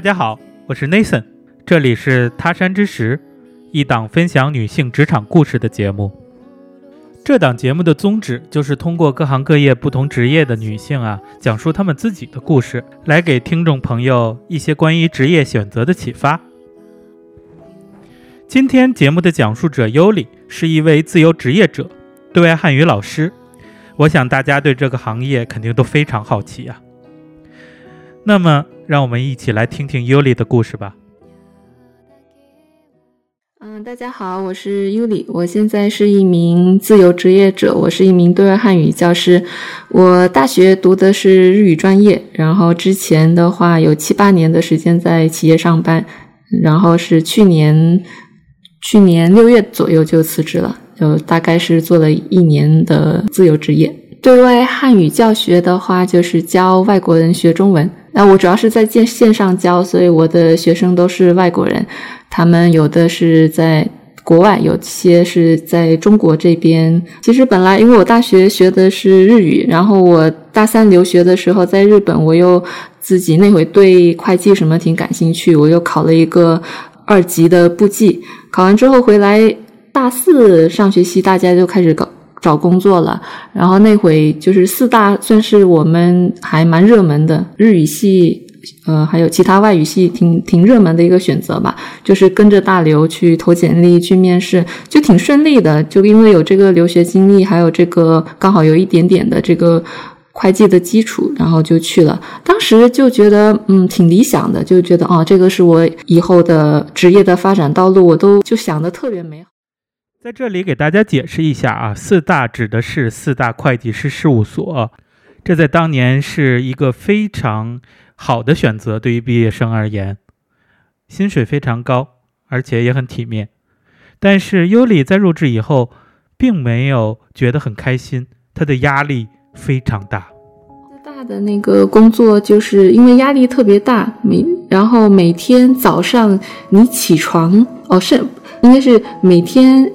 大家好，我是 Nathan，这里是他山之石，一档分享女性职场故事的节目。这档节目的宗旨就是通过各行各业不同职业的女性啊，讲述她们自己的故事，来给听众朋友一些关于职业选择的启发。今天节目的讲述者尤里是一位自由职业者，对外汉语老师。我想大家对这个行业肯定都非常好奇啊。那么，让我们一起来听听尤里的故事吧。嗯，大家好，我是尤里，我现在是一名自由职业者，我是一名对外汉语教师。我大学读的是日语专业，然后之前的话有七八年的时间在企业上班，然后是去年。去年六月左右就辞职了，就大概是做了一年的自由职业。对外汉语教学的话，就是教外国人学中文。那我主要是在线线上教，所以我的学生都是外国人。他们有的是在国外，有些是在中国这边。其实本来因为我大学学的是日语，然后我大三留学的时候在日本，我又自己那会对会计什么挺感兴趣，我又考了一个。二级的簿记考完之后回来，大四上学期大家就开始搞找工作了。然后那会就是四大算是我们还蛮热门的日语系，呃，还有其他外语系挺挺热门的一个选择吧。就是跟着大刘去投简历去面试，就挺顺利的。就因为有这个留学经历，还有这个刚好有一点点的这个。会计的基础，然后就去了。当时就觉得，嗯，挺理想的，就觉得，哦，这个是我以后的职业的发展道路，我都就想的特别美好。在这里给大家解释一下啊，四大指的是四大会计师事务所，这在当年是一个非常好的选择，对于毕业生而言，薪水非常高，而且也很体面。但是尤里在入职以后，并没有觉得很开心，他的压力。非常大，大的那个工作就是因为压力特别大，每然后每天早上你起床哦是应该是每天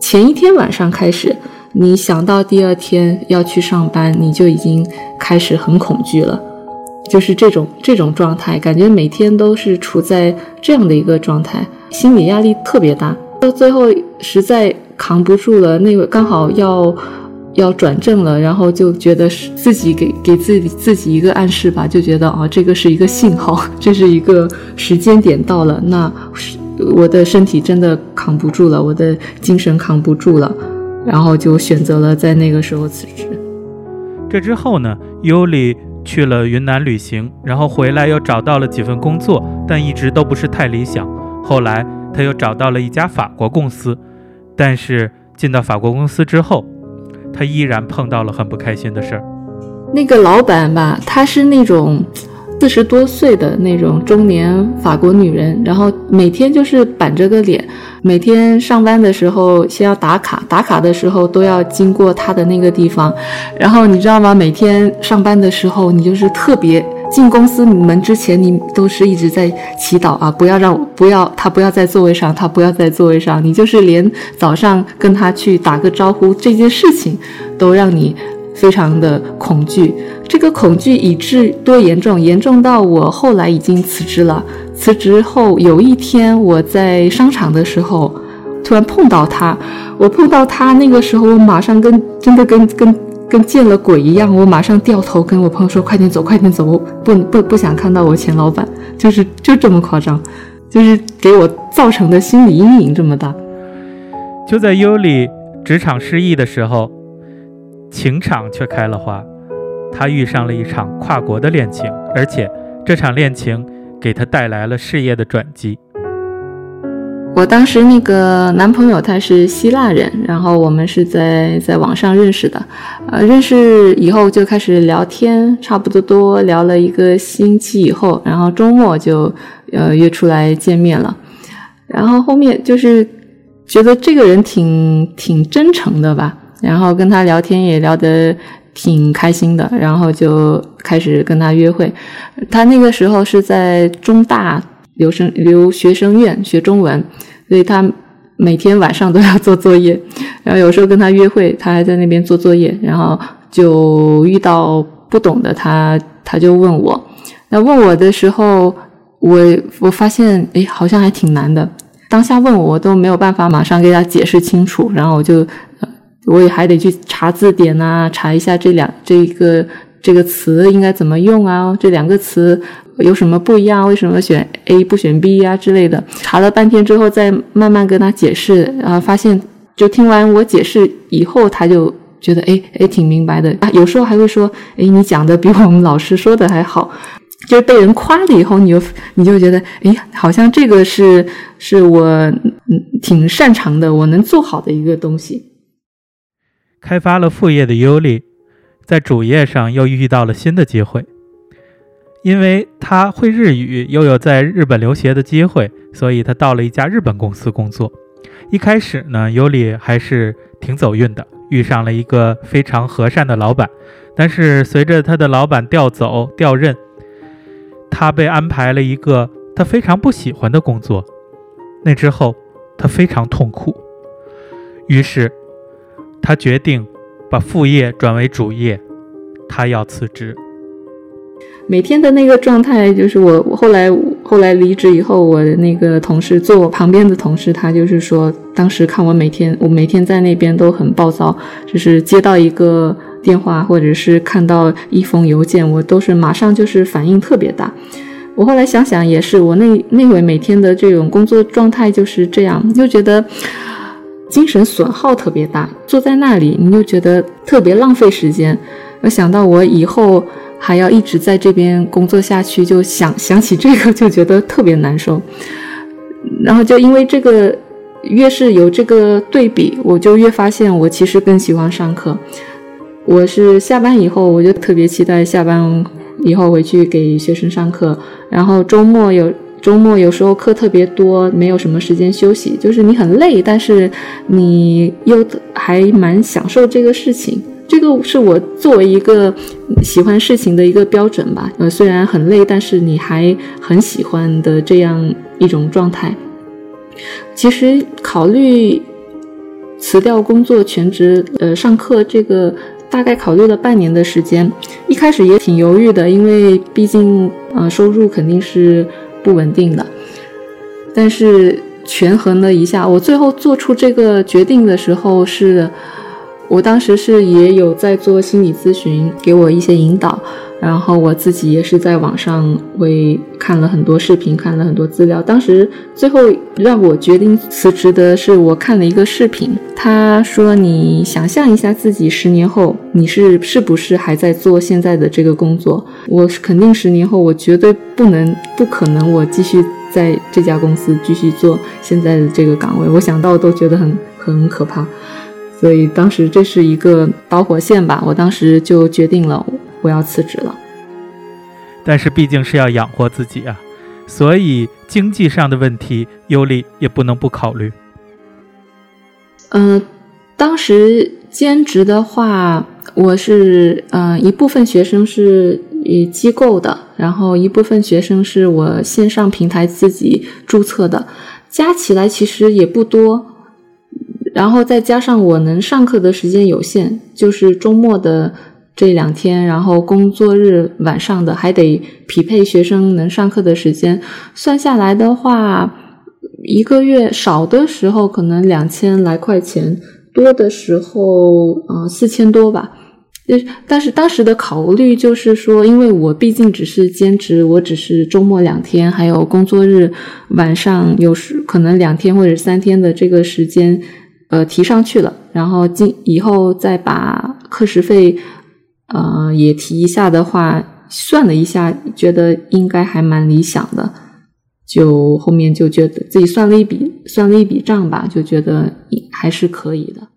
前一天晚上开始，你想到第二天要去上班，你就已经开始很恐惧了，就是这种这种状态，感觉每天都是处在这样的一个状态，心理压力特别大，到最后实在扛不住了，那个刚好要。要转正了，然后就觉得是自己给给自己自己一个暗示吧，就觉得啊，这个是一个信号，这是一个时间点到了，那我的身体真的扛不住了，我的精神扛不住了，然后就选择了在那个时候辞职。这之后呢，尤里去了云南旅行，然后回来又找到了几份工作，但一直都不是太理想。后来他又找到了一家法国公司，但是进到法国公司之后。他依然碰到了很不开心的事儿。那个老板吧，他是那种四十多岁的那种中年法国女人，然后每天就是板着个脸，每天上班的时候先要打卡，打卡的时候都要经过她的那个地方。然后你知道吗？每天上班的时候，你就是特别进公司门之前，你都是一直在祈祷啊，不要让不要她不要在座位上，她不要在座位上。你就是连早上跟她去打个招呼这件事情，都让你。非常的恐惧，这个恐惧以致多严重，严重到我后来已经辞职了。辞职后有一天我在商场的时候，突然碰到他，我碰到他那个时候，我马上跟真的跟跟跟见了鬼一样，我马上掉头跟我朋友说：“快点走，快点走，不不不想看到我前 老板。”就是就这么夸张，就是给我造成的心理阴影这么大。就在尤里职场失意的时候。情场却开了花，他遇上了一场跨国的恋情，而且这场恋情给他带来了事业的转机。我当时那个男朋友他是希腊人，然后我们是在在网上认识的，呃，认识以后就开始聊天，差不多多聊了一个星期以后，然后周末就呃约出来见面了，然后后面就是觉得这个人挺挺真诚的吧。然后跟他聊天也聊得挺开心的，然后就开始跟他约会。他那个时候是在中大留生留学生院学中文，所以他每天晚上都要做作业。然后有时候跟他约会，他还在那边做作业。然后就遇到不懂的他，他就问我。那问我的时候，我我发现，哎，好像还挺难的。当下问我，我都没有办法马上给他解释清楚，然后我就，我也还得去查字典啊，查一下这两这个这个词应该怎么用啊，这两个词有什么不一样，为什么选 A 不选 B 呀之类的。查了半天之后，再慢慢跟他解释，然后发现，就听完我解释以后，他就觉得，哎哎，挺明白的啊。有时候还会说，哎，你讲的比我们老师说的还好。就是被人夸了以后，你就你就觉得，哎，好像这个是是我嗯挺擅长的，我能做好的一个东西。开发了副业的尤里，在主业上又遇到了新的机会，因为他会日语，又有在日本留学的机会，所以他到了一家日本公司工作。一开始呢，尤里还是挺走运的，遇上了一个非常和善的老板。但是随着他的老板调走调任，他被安排了一个他非常不喜欢的工作，那之后他非常痛苦，于是他决定把副业转为主业，他要辞职。每天的那个状态就是我后来后来离职以后，我的那个同事坐我旁边的同事，他就是说，当时看我每天我每天在那边都很暴躁，就是接到一个。电话或者是看到一封邮件，我都是马上就是反应特别大。我后来想想也是，我那那会每天的这种工作状态就是这样，就觉得精神损耗特别大，坐在那里你就觉得特别浪费时间。我想到我以后还要一直在这边工作下去，就想想起这个就觉得特别难受。然后就因为这个，越是有这个对比，我就越发现我其实更喜欢上课。我是下班以后，我就特别期待下班以后回去给学生上课。然后周末有周末有时候课特别多，没有什么时间休息，就是你很累，但是你又还蛮享受这个事情。这个是我作为一个喜欢事情的一个标准吧。呃，虽然很累，但是你还很喜欢的这样一种状态。其实考虑辞掉工作全职，呃，上课这个。大概考虑了半年的时间，一开始也挺犹豫的，因为毕竟，呃，收入肯定是不稳定的。但是权衡了一下，我最后做出这个决定的时候，是我当时是也有在做心理咨询，给我一些引导。然后我自己也是在网上为看了很多视频，看了很多资料。当时最后让我决定辞职的是，我看了一个视频，他说：“你想象一下自己十年后，你是是不是还在做现在的这个工作？”我肯定十年后，我绝对不能、不可能，我继续在这家公司继续做现在的这个岗位。我想到都觉得很很可怕，所以当时这是一个导火线吧。我当时就决定了。我要辞职了，但是毕竟是要养活自己啊，所以经济上的问题，尤里也不能不考虑。嗯，当时兼职的话，我是嗯一部分学生是以机构的，然后一部分学生是我线上平台自己注册的，加起来其实也不多。然后再加上我能上课的时间有限，就是周末的。这两天，然后工作日晚上的还得匹配学生能上课的时间，算下来的话，一个月少的时候可能两千来块钱，多的时候嗯四千多吧。但是当时的考虑就是说，因为我毕竟只是兼职，我只是周末两天，还有工作日晚上有时可能两天或者三天的这个时间，呃提上去了，然后今以后再把课时费。呃，也提一下的话，算了一下，觉得应该还蛮理想的，就后面就觉得自己算了一笔，算了一笔账吧，就觉得还是可以的。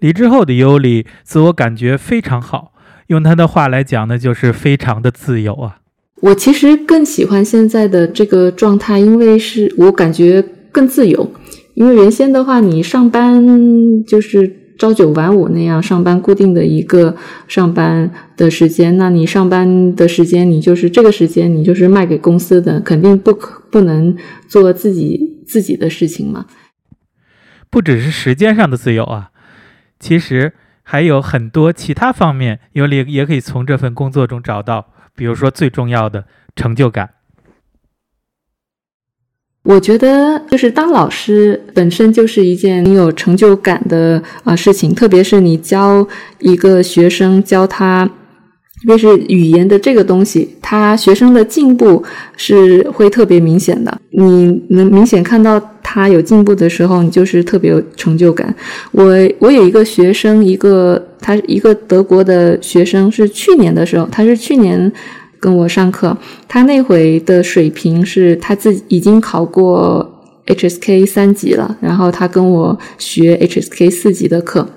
离职后的尤里自我感觉非常好，用他的话来讲呢，就是非常的自由啊。我其实更喜欢现在的这个状态，因为是我感觉更自由，因为原先的话，你上班就是。朝九晚五那样上班，固定的一个上班的时间。那你上班的时间，你就是这个时间，你就是卖给公司的，肯定不可不能做自己自己的事情嘛。不只是时间上的自由啊，其实还有很多其他方面，尤里也可以从这份工作中找到，比如说最重要的成就感。我觉得就是当老师本身就是一件很有成就感的啊事情，特别是你教一个学生，教他，特别是语言的这个东西，他学生的进步是会特别明显的。你能明显看到他有进步的时候，你就是特别有成就感。我我有一个学生，一个他一个德国的学生，是去年的时候，他是去年。跟我上课，他那回的水平是他自己已经考过 HSK 三级了，然后他跟我学 HSK 四级的课，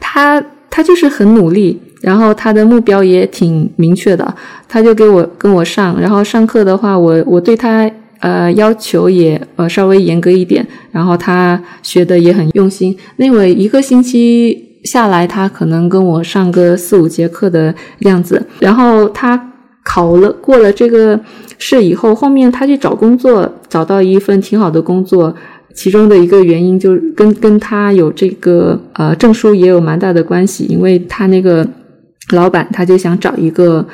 他他就是很努力，然后他的目标也挺明确的，他就给我跟我上，然后上课的话，我我对他呃要求也呃稍微严格一点，然后他学的也很用心，那回一个星期下来，他可能跟我上个四五节课的样子，然后他。考了过了这个试以后，后面他去找工作，找到一份挺好的工作。其中的一个原因就跟跟他有这个呃证书也有蛮大的关系，因为他那个老板他就想找一个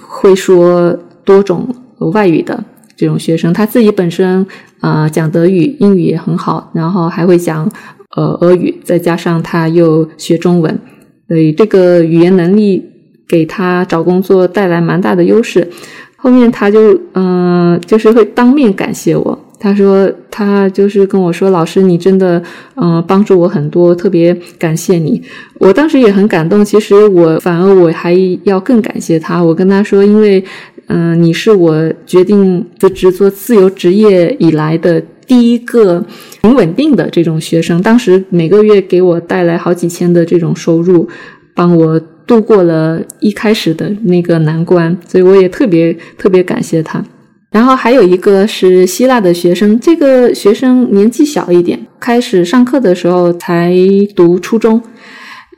会说多种外语的这种学生。他自己本身啊讲德语、英语也很好，然后还会讲呃俄语，再加上他又学中文，所以这个语言能力。给他找工作带来蛮大的优势，后面他就嗯，就是会当面感谢我。他说他就是跟我说，老师你真的嗯帮助我很多，特别感谢你。我当时也很感动。其实我反而我还要更感谢他。我跟他说，因为嗯你是我决定辞职做自由职业以来的第一个很稳定的这种学生，当时每个月给我带来好几千的这种收入，帮我。度过了一开始的那个难关，所以我也特别特别感谢他。然后还有一个是希腊的学生，这个学生年纪小一点，开始上课的时候才读初中。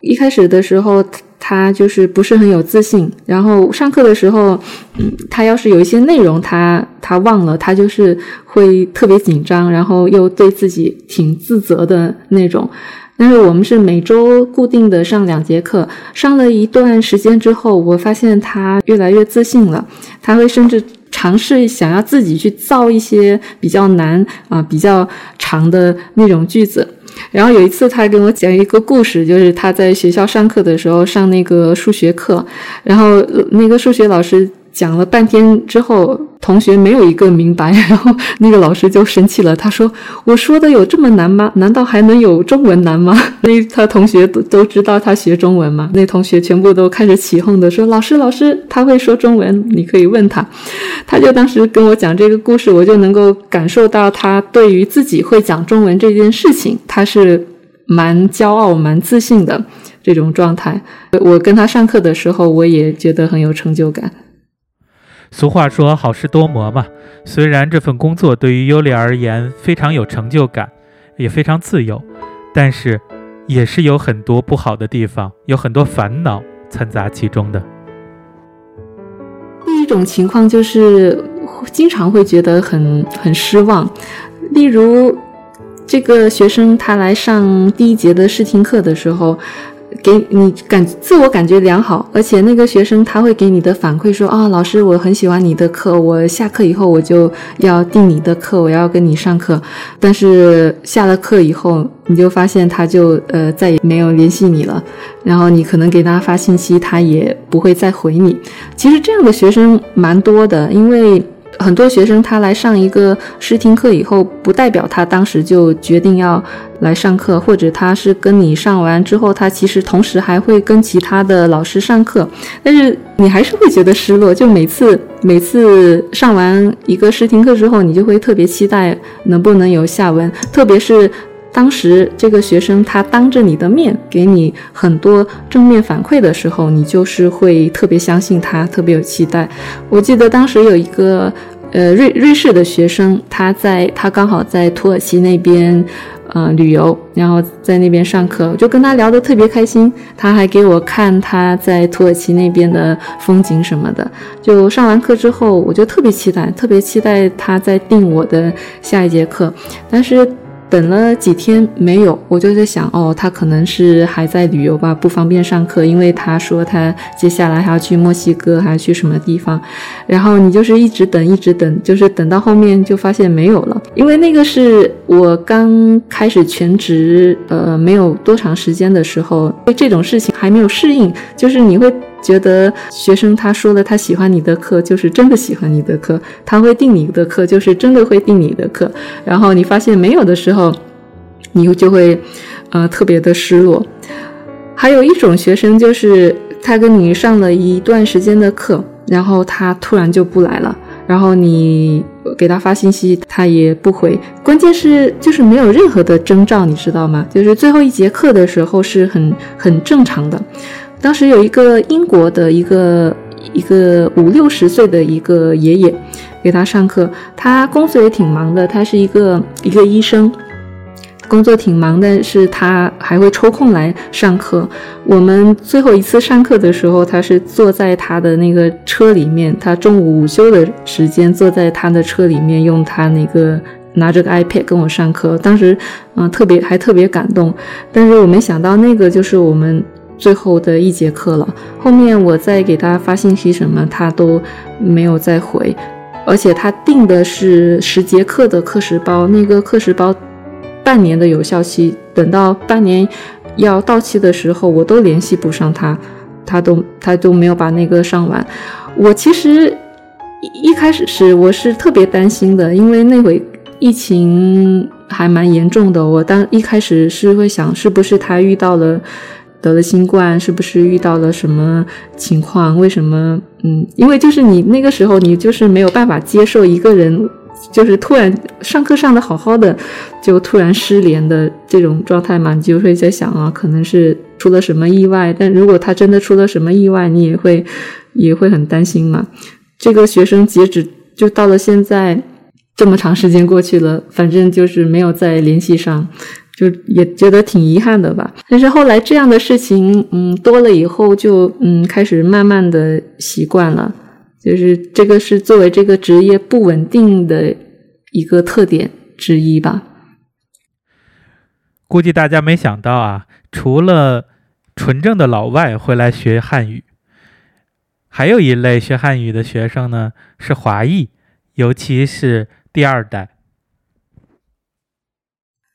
一开始的时候，他就是不是很有自信。然后上课的时候，嗯，他要是有一些内容他他忘了，他就是会特别紧张，然后又对自己挺自责的那种。但是我们是每周固定的上两节课，上了一段时间之后，我发现他越来越自信了。他会甚至尝试想要自己去造一些比较难啊、比较长的那种句子。然后有一次，他跟我讲一个故事，就是他在学校上课的时候上那个数学课，然后那个数学老师。讲了半天之后，同学没有一个明白，然后那个老师就生气了。他说：“我说的有这么难吗？难道还能有中文难吗？” 那他同学都都知道他学中文嘛？那同学全部都开始起哄的说：“老师，老师，他会说中文，你可以问他。”他就当时跟我讲这个故事，我就能够感受到他对于自己会讲中文这件事情，他是蛮骄傲、蛮自信的这种状态。我跟他上课的时候，我也觉得很有成就感。俗话说好事多磨嘛，虽然这份工作对于尤里而言非常有成就感，也非常自由，但是也是有很多不好的地方，有很多烦恼掺杂其中的。第一种情况就是经常会觉得很很失望，例如这个学生他来上第一节的试听课的时候。给你感自我感觉良好，而且那个学生他会给你的反馈说啊，老师我很喜欢你的课，我下课以后我就要订你的课，我要跟你上课。但是下了课以后，你就发现他就呃再也没有联系你了，然后你可能给他发信息，他也不会再回你。其实这样的学生蛮多的，因为。很多学生他来上一个试听课以后，不代表他当时就决定要来上课，或者他是跟你上完之后，他其实同时还会跟其他的老师上课，但是你还是会觉得失落。就每次每次上完一个试听课之后，你就会特别期待能不能有下文，特别是。当时这个学生他当着你的面给你很多正面反馈的时候，你就是会特别相信他，特别有期待。我记得当时有一个呃瑞瑞士的学生，他在他刚好在土耳其那边呃旅游，然后在那边上课，我就跟他聊得特别开心。他还给我看他在土耳其那边的风景什么的。就上完课之后，我就特别期待，特别期待他在定我的下一节课，但是。等了几天没有，我就在想，哦，他可能是还在旅游吧，不方便上课，因为他说他接下来还要去墨西哥，还要去什么地方。然后你就是一直等，一直等，就是等到后面就发现没有了，因为那个是我刚开始全职，呃，没有多长时间的时候，对这种事情还没有适应，就是你会。觉得学生他说了他喜欢你的课，就是真的喜欢你的课；他会订你的课，就是真的会订你的课。然后你发现没有的时候，你就会，呃，特别的失落。还有一种学生就是他跟你上了一段时间的课，然后他突然就不来了，然后你给他发信息，他也不回。关键是就是没有任何的征兆，你知道吗？就是最后一节课的时候是很很正常的。当时有一个英国的一个一个五六十岁的一个爷爷给他上课，他工作也挺忙的，他是一个一个医生，工作挺忙但，是他还会抽空来上课。我们最后一次上课的时候，他是坐在他的那个车里面，他中午午休的时间坐在他的车里面，用他那个拿着个 iPad 跟我上课。当时嗯特别还特别感动，但是我没想到那个就是我们。最后的一节课了，后面我再给他发信息什么，他都没有再回，而且他订的是十节课的课时包，那个课时包半年的有效期，等到半年要到期的时候，我都联系不上他，他都他都没有把那个上完。我其实一开始是我是特别担心的，因为那会疫情还蛮严重的，我当一开始是会想，是不是他遇到了。得了新冠，是不是遇到了什么情况？为什么？嗯，因为就是你那个时候，你就是没有办法接受一个人，就是突然上课上的好好的，就突然失联的这种状态嘛，你就会在想啊，可能是出了什么意外。但如果他真的出了什么意外，你也会也会很担心嘛。这个学生截止就到了现在，这么长时间过去了，反正就是没有再联系上。就也觉得挺遗憾的吧，但是后来这样的事情，嗯，多了以后就嗯开始慢慢的习惯了，就是这个是作为这个职业不稳定的一个特点之一吧。估计大家没想到啊，除了纯正的老外会来学汉语，还有一类学汉语的学生呢是华裔，尤其是第二代。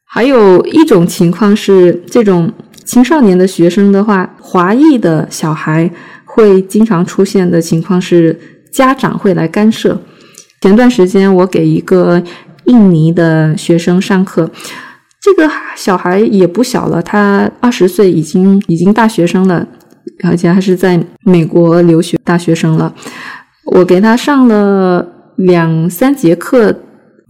还有一种情况是，这种青少年的学生的话，华裔的小孩会经常出现的情况是，家长会来干涉。前段时间我给一个印尼的学生上课，这个小孩也不小了，他二十岁，已经已经大学生了，而且还是在美国留学大学生了。我给他上了两三节课，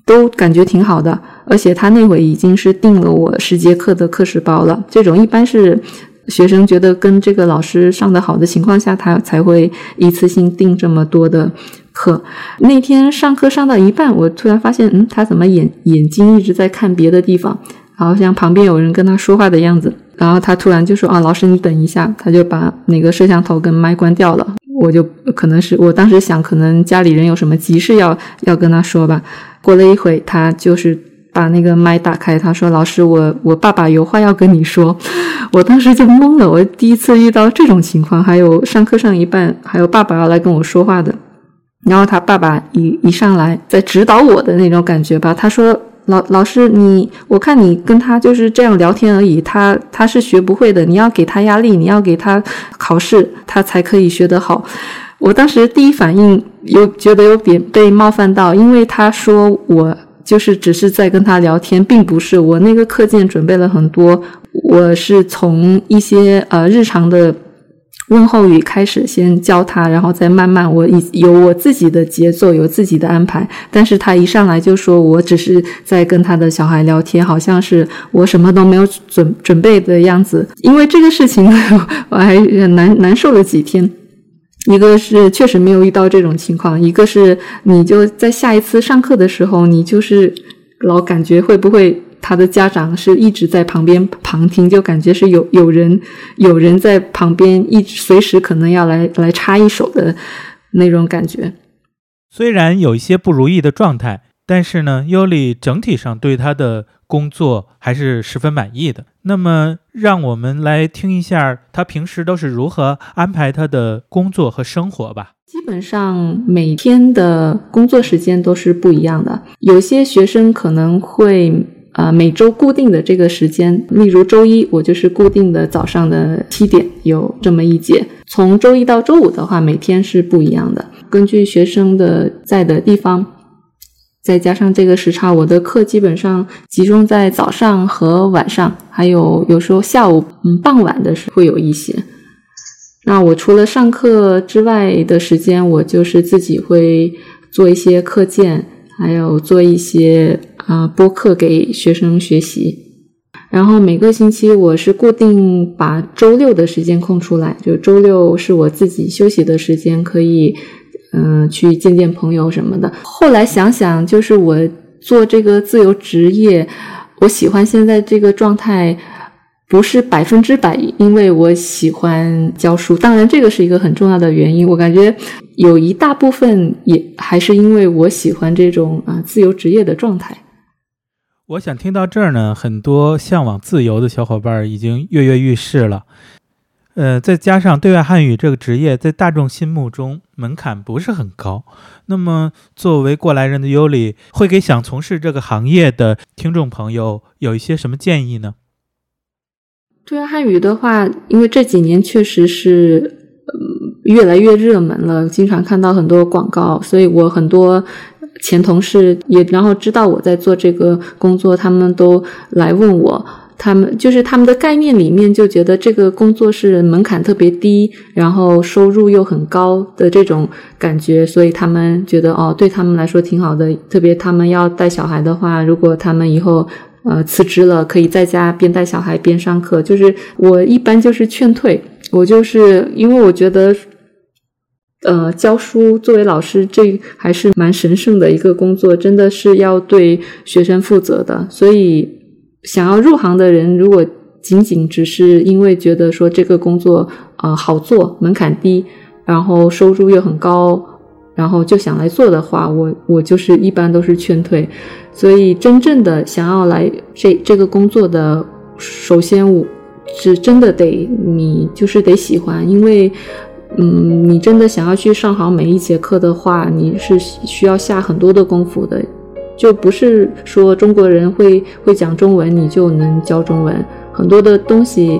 都感觉挺好的。而且他那会已经是订了我十节课的课时包了。这种一般是学生觉得跟这个老师上的好的情况下，他才会一次性订这么多的课。那天上课上到一半，我突然发现，嗯，他怎么眼眼睛一直在看别的地方，好像旁边有人跟他说话的样子。然后他突然就说：“啊，老师，你等一下。”他就把那个摄像头跟麦关掉了。我就可能是我当时想，可能家里人有什么急事要要跟他说吧。过了一会，他就是。把那个麦打开，他说：“老师，我我爸爸有话要跟你说。”我当时就懵了，我第一次遇到这种情况，还有上课上一半，还有爸爸要来跟我说话的。然后他爸爸一一上来在指导我的那种感觉吧，他说：“老老师，你我看你跟他就是这样聊天而已，他他是学不会的，你要给他压力，你要给他考试，他才可以学得好。”我当时第一反应有觉得有点被冒犯到，因为他说我。就是只是在跟他聊天，并不是我那个课件准备了很多。我是从一些呃日常的问候语开始，先教他，然后再慢慢我以有我自己的节奏，有自己的安排。但是他一上来就说我只是在跟他的小孩聊天，好像是我什么都没有准准备的样子。因为这个事情，我还难难受了几天。一个是确实没有遇到这种情况，一个是你就在下一次上课的时候，你就是老感觉会不会他的家长是一直在旁边旁听，就感觉是有有人 有人在旁边一直随时可能要来来插一手的那种感觉。虽然有一些不如意的状态，但是呢，尤里整体上对他的工作还是十分满意的。那么，让我们来听一下他平时都是如何安排他的工作和生活吧。基本上每天的工作时间都是不一样的。有些学生可能会呃每周固定的这个时间，例如周一我就是固定的早上的七点有这么一节。从周一到周五的话，每天是不一样的，根据学生的在的地方。再加上这个时差，我的课基本上集中在早上和晚上，还有有时候下午，嗯，傍晚的时候会有一些。那我除了上课之外的时间，我就是自己会做一些课件，还有做一些啊播课给学生学习。然后每个星期我是固定把周六的时间空出来，就周六是我自己休息的时间，可以。嗯，去见见朋友什么的。后来想想，就是我做这个自由职业，我喜欢现在这个状态，不是百分之百，因为我喜欢教书。当然，这个是一个很重要的原因。我感觉有一大部分也还是因为我喜欢这种啊自由职业的状态。我想听到这儿呢，很多向往自由的小伙伴已经跃跃欲试了。呃，再加上对外汉语这个职业在大众心目中门槛不是很高，那么作为过来人的尤里，会给想从事这个行业的听众朋友有一些什么建议呢？对外汉语的话，因为这几年确实是嗯越来越热门了，经常看到很多广告，所以我很多前同事也然后知道我在做这个工作，他们都来问我。他们就是他们的概念里面就觉得这个工作是门槛特别低，然后收入又很高的这种感觉，所以他们觉得哦，对他们来说挺好的。特别他们要带小孩的话，如果他们以后呃辞职了，可以在家边带小孩边上课。就是我一般就是劝退，我就是因为我觉得，呃，教书作为老师，这还是蛮神圣的一个工作，真的是要对学生负责的，所以。想要入行的人，如果仅仅只是因为觉得说这个工作啊好做，门槛低，然后收入又很高，然后就想来做的话，我我就是一般都是劝退。所以真正的想要来这这个工作的，首先我是真的得你就是得喜欢，因为嗯，你真的想要去上好每一节课的话，你是需要下很多的功夫的。就不是说中国人会会讲中文，你就能教中文。很多的东西，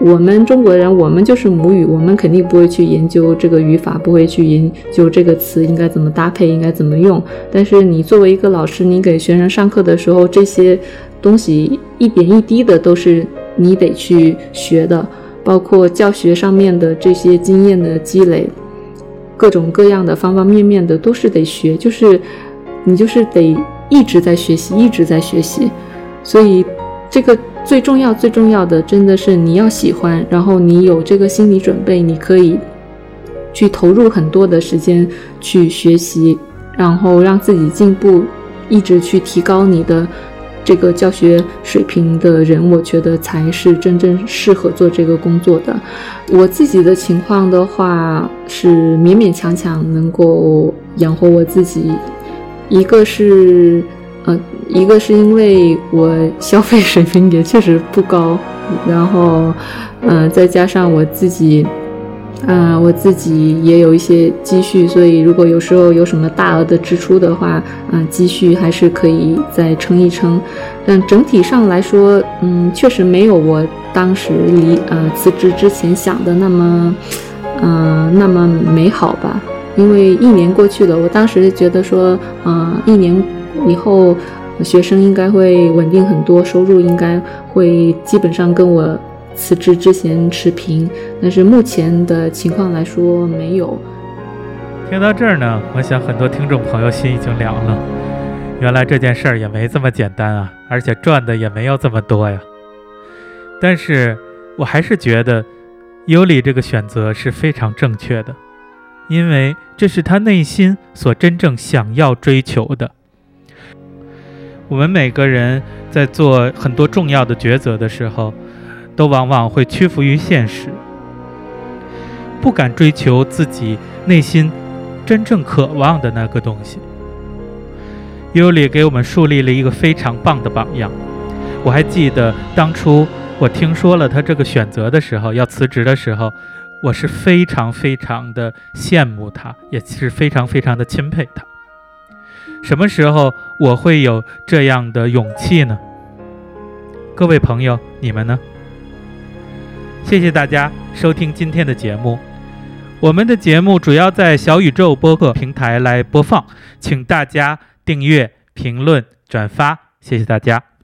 我们中国人，我们就是母语，我们肯定不会去研究这个语法，不会去研究这个词应该怎么搭配，应该怎么用。但是你作为一个老师，你给学生上课的时候，这些东西一点一滴的都是你得去学的，包括教学上面的这些经验的积累，各种各样的方方面面的都是得学，就是。你就是得一直在学习，一直在学习，所以这个最重要、最重要的，真的是你要喜欢，然后你有这个心理准备，你可以去投入很多的时间去学习，然后让自己进步，一直去提高你的这个教学水平的人，我觉得才是真正适合做这个工作的。我自己的情况的话，是勉勉强强能够养活我自己。一个是，呃，一个是因为我消费水平也确实不高，然后，嗯，再加上我自己，嗯，我自己也有一些积蓄，所以如果有时候有什么大额的支出的话，嗯，积蓄还是可以再撑一撑。但整体上来说，嗯，确实没有我当时离呃辞职之前想的那么，嗯，那么美好吧。因为一年过去了，我当时觉得说，啊，一年以后学生应该会稳定很多，收入应该会基本上跟我辞职之前持平。但是目前的情况来说，没有。听到这儿呢，我想很多听众朋友心已经凉了。原来这件事儿也没这么简单啊，而且赚的也没有这么多呀。但是我还是觉得，尤里这个选择是非常正确的。因为这是他内心所真正想要追求的。我们每个人在做很多重要的抉择的时候，都往往会屈服于现实，不敢追求自己内心真正渴望的那个东西。尤里给我们树立了一个非常棒的榜样。我还记得当初我听说了他这个选择的时候，要辞职的时候，我是非常非常的羡慕他，也是非常非常的钦佩他。什么时候我会有这样的勇气呢？各位朋友，你们呢？谢谢大家收听今天的节目。我们的节目主要在小宇宙播客平台来播放，请大家订阅、评论、转发，谢谢大家。